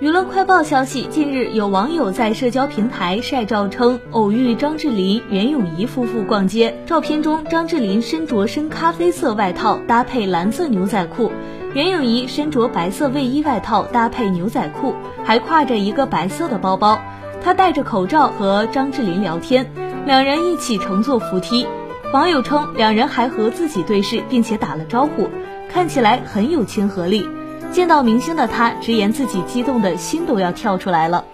娱乐快报消息，近日有网友在社交平台晒照称偶遇张智霖、袁咏仪夫妇逛街。照片中，张智霖身着深咖啡色外套搭配蓝色牛仔裤，袁咏仪身着白色卫衣外套搭配牛仔裤，还挎着一个白色的包包。她戴着口罩和张智霖聊天，两人一起乘坐扶梯。网友称，两人还和自己对视，并且打了招呼，看起来很有亲和力。见到明星的他，直言自己激动的心都要跳出来了。